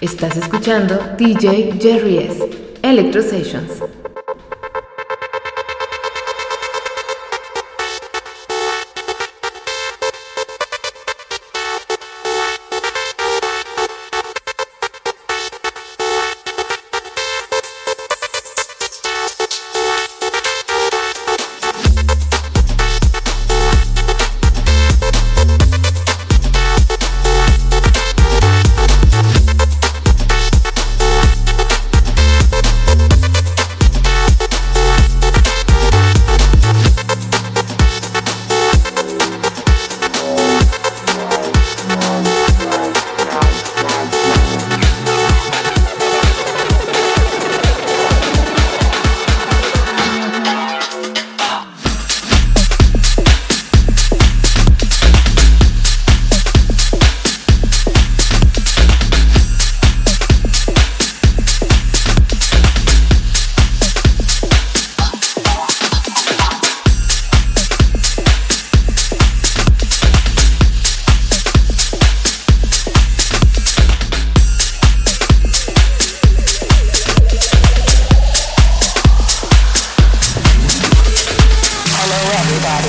Estás escuchando DJ Jerry S. Electro Sessions.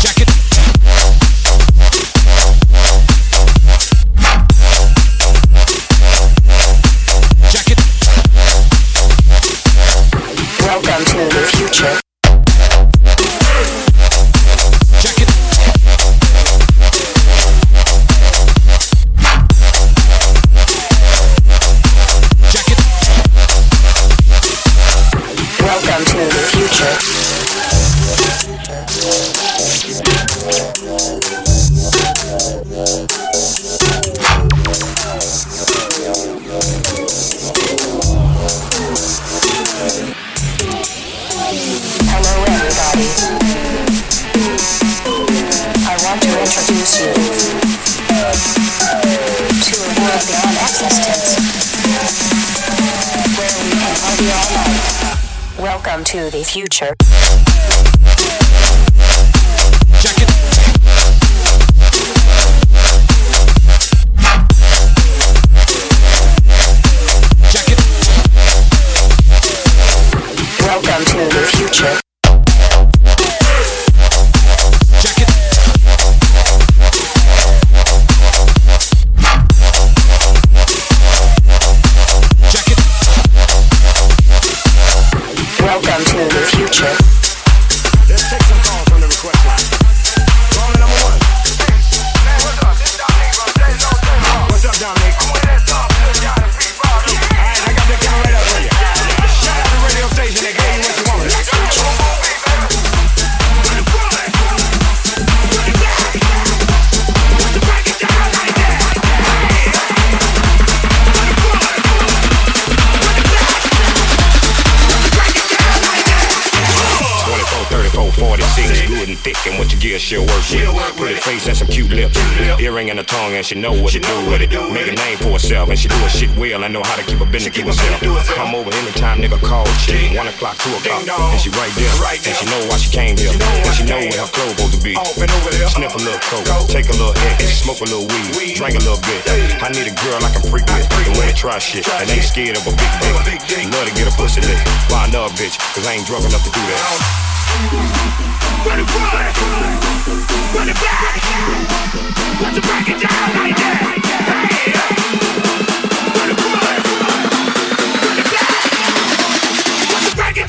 Jacket. Welcome and some cute lips. Lip. Earring and a tongue, and she know what she to do. What it do. Make a name for herself and she do her shit well. I know how to keep a business to herself. Come over anytime, nigga call shit. One o'clock, two o'clock, and she right there. And she know why she came here. And she know where her clothes supposed to be. Sniff a little coke, take a little hit, smoke a little weed, drink a little bit. I need a girl I can freak with, and wanna try shit, and ain't scared of a big dick. Love to get a pussy lit, why another bitch? Cause I ain't drunk enough to do that. Run it front, run it back. Let's break it down like that. Run it front, run it back. Let's break it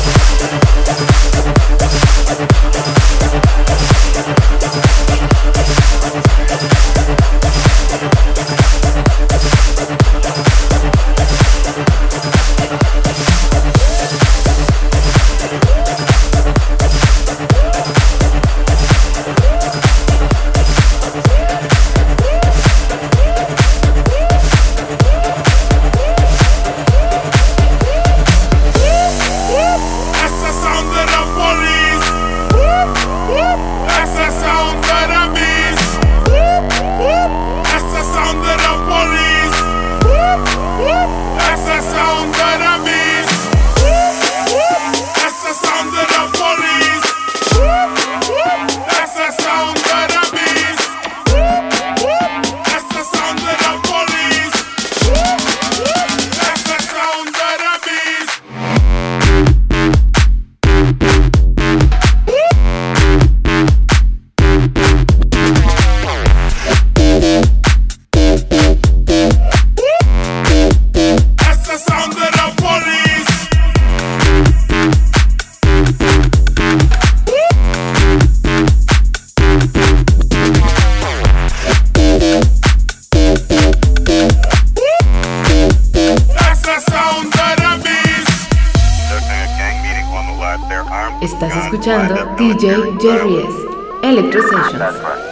Gracias. DJ Jerry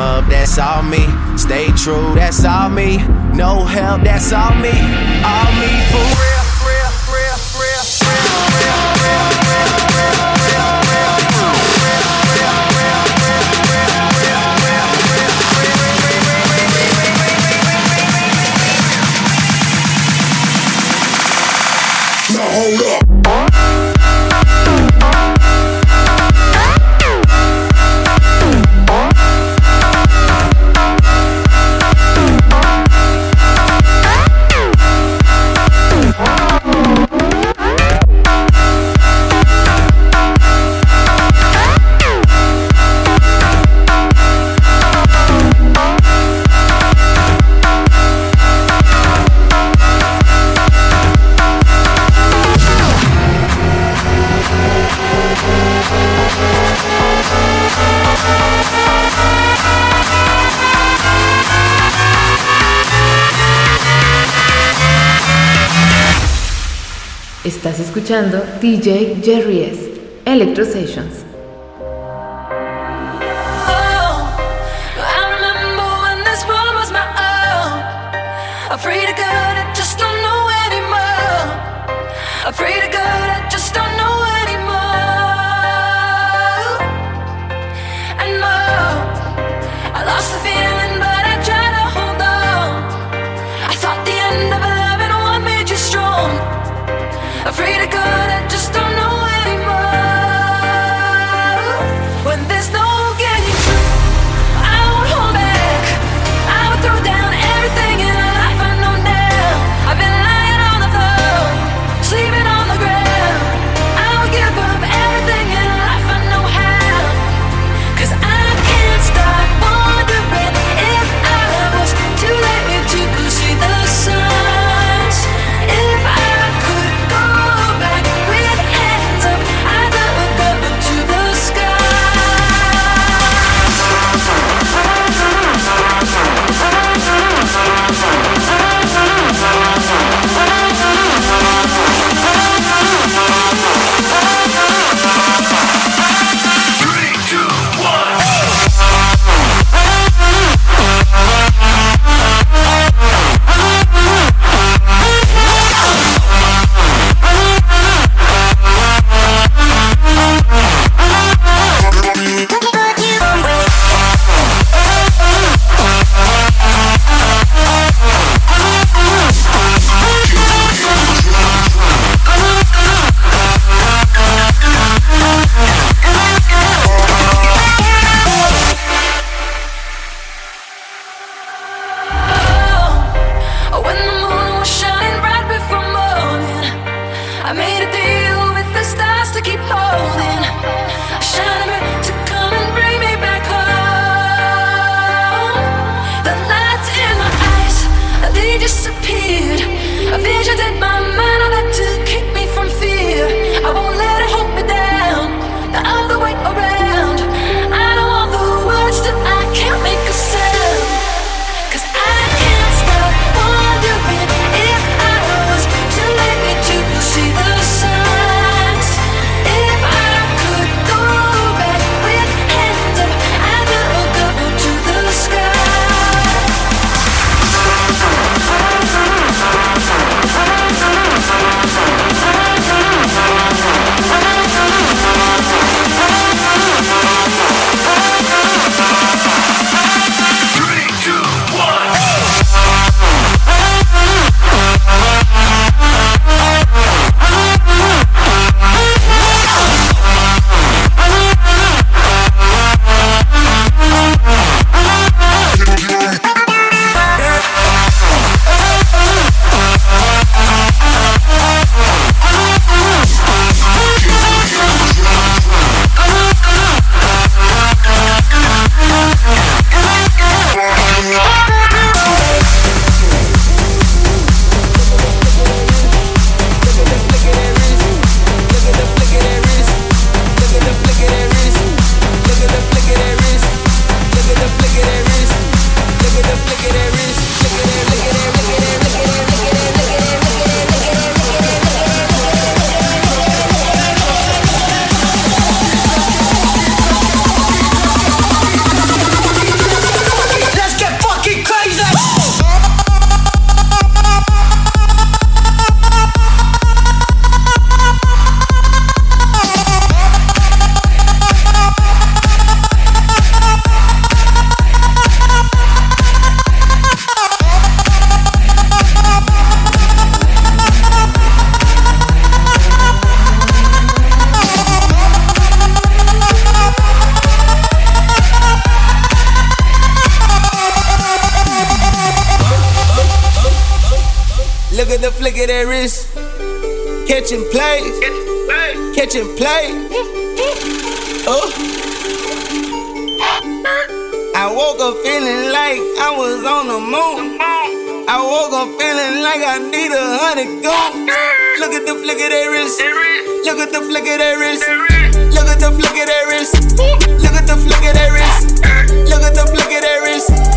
up, that's all me. Stay true, that's all me. No help, that's all me. All me for real. Estás escuchando DJ Jerry S. Electro Sessions. Look at the flick of that wrist. Catching plays. Catching play. Oh. I woke up feeling like I was on the moon. I woke up feeling like I need a hundred goons. Look at the flick of that wrist. Look at the flick of that wrist. Look at the flick of that wrist. Look at the flick of that wrist. Look at the flick of that wrist.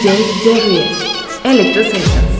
DJ Jerry. Electro Sessions.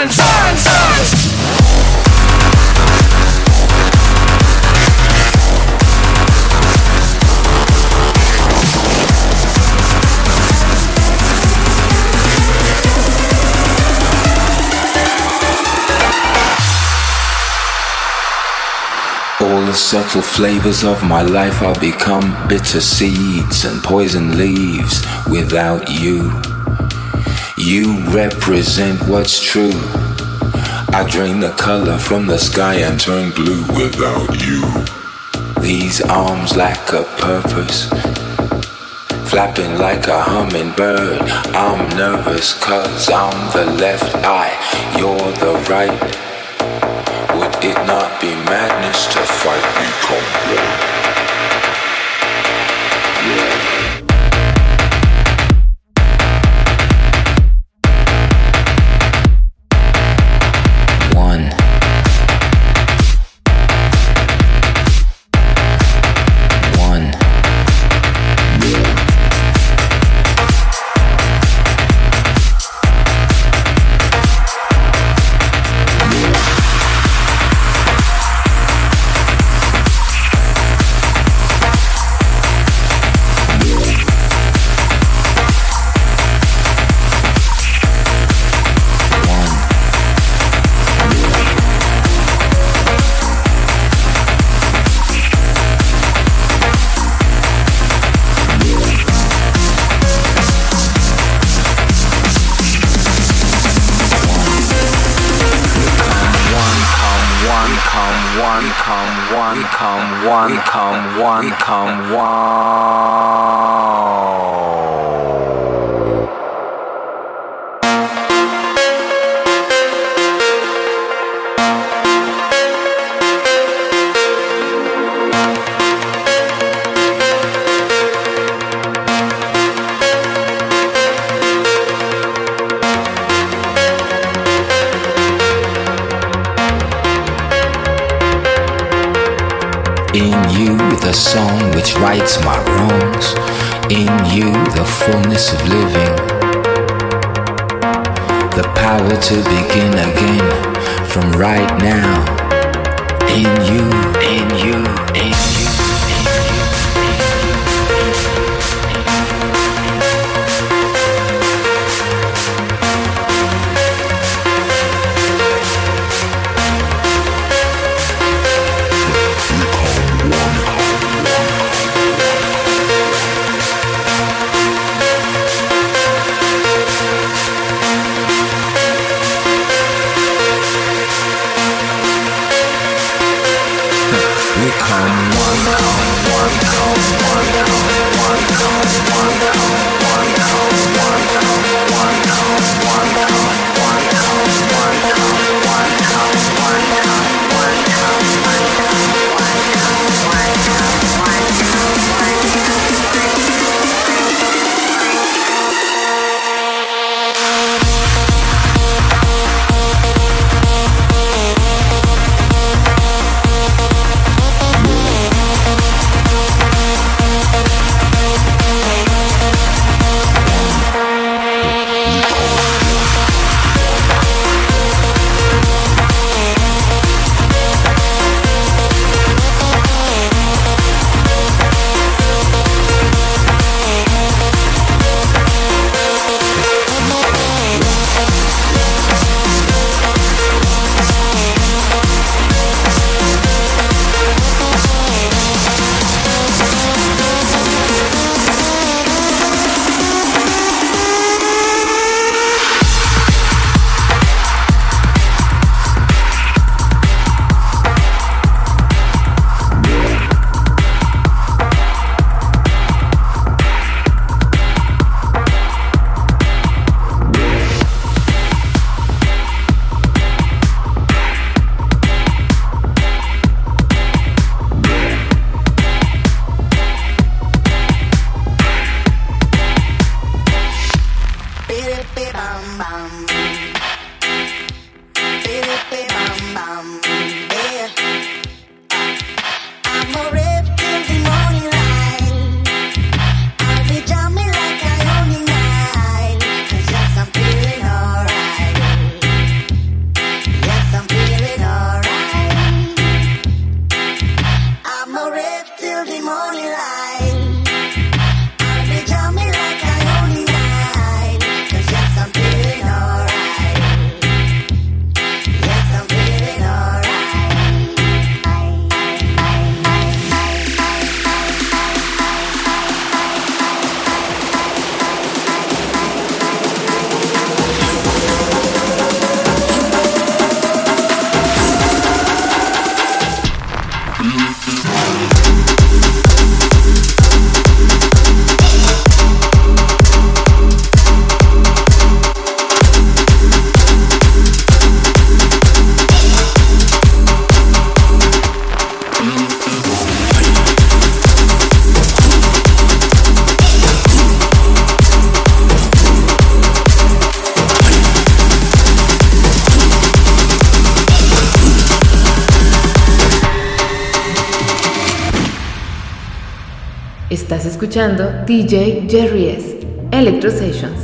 hands. hands, hands. All the subtle flavors of my life are become bitter seeds and poison leaves without you. You represent what's true. I drain the color from the sky and turn blue without you. These arms lack a purpose. Flapping like a hummingbird. I'm nervous cause I'm the left eye, you're the right. Would it not be madness to fight become one? One, come one, come one, come one, come one. The song which rights my wrongs. In you, the fullness of living. The power to begin again from right now. In you, in you, in you. Estás escuchando DJ Jerry S. Electro Sessions.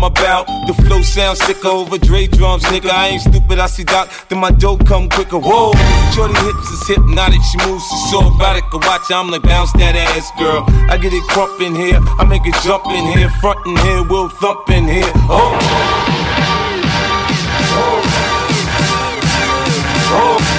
I'm about. The flow sounds sicker over Dre drums, nigga. I ain't stupid, I see Doc, then my dough come quicker. Whoa, Shorty hips is hypnotic, she moves, she's so erotic. I watch, I'm like, bounce that ass, girl. I get it crump in here, I make it jump in here, front in here, we'll thump in here. Oh, oh. oh.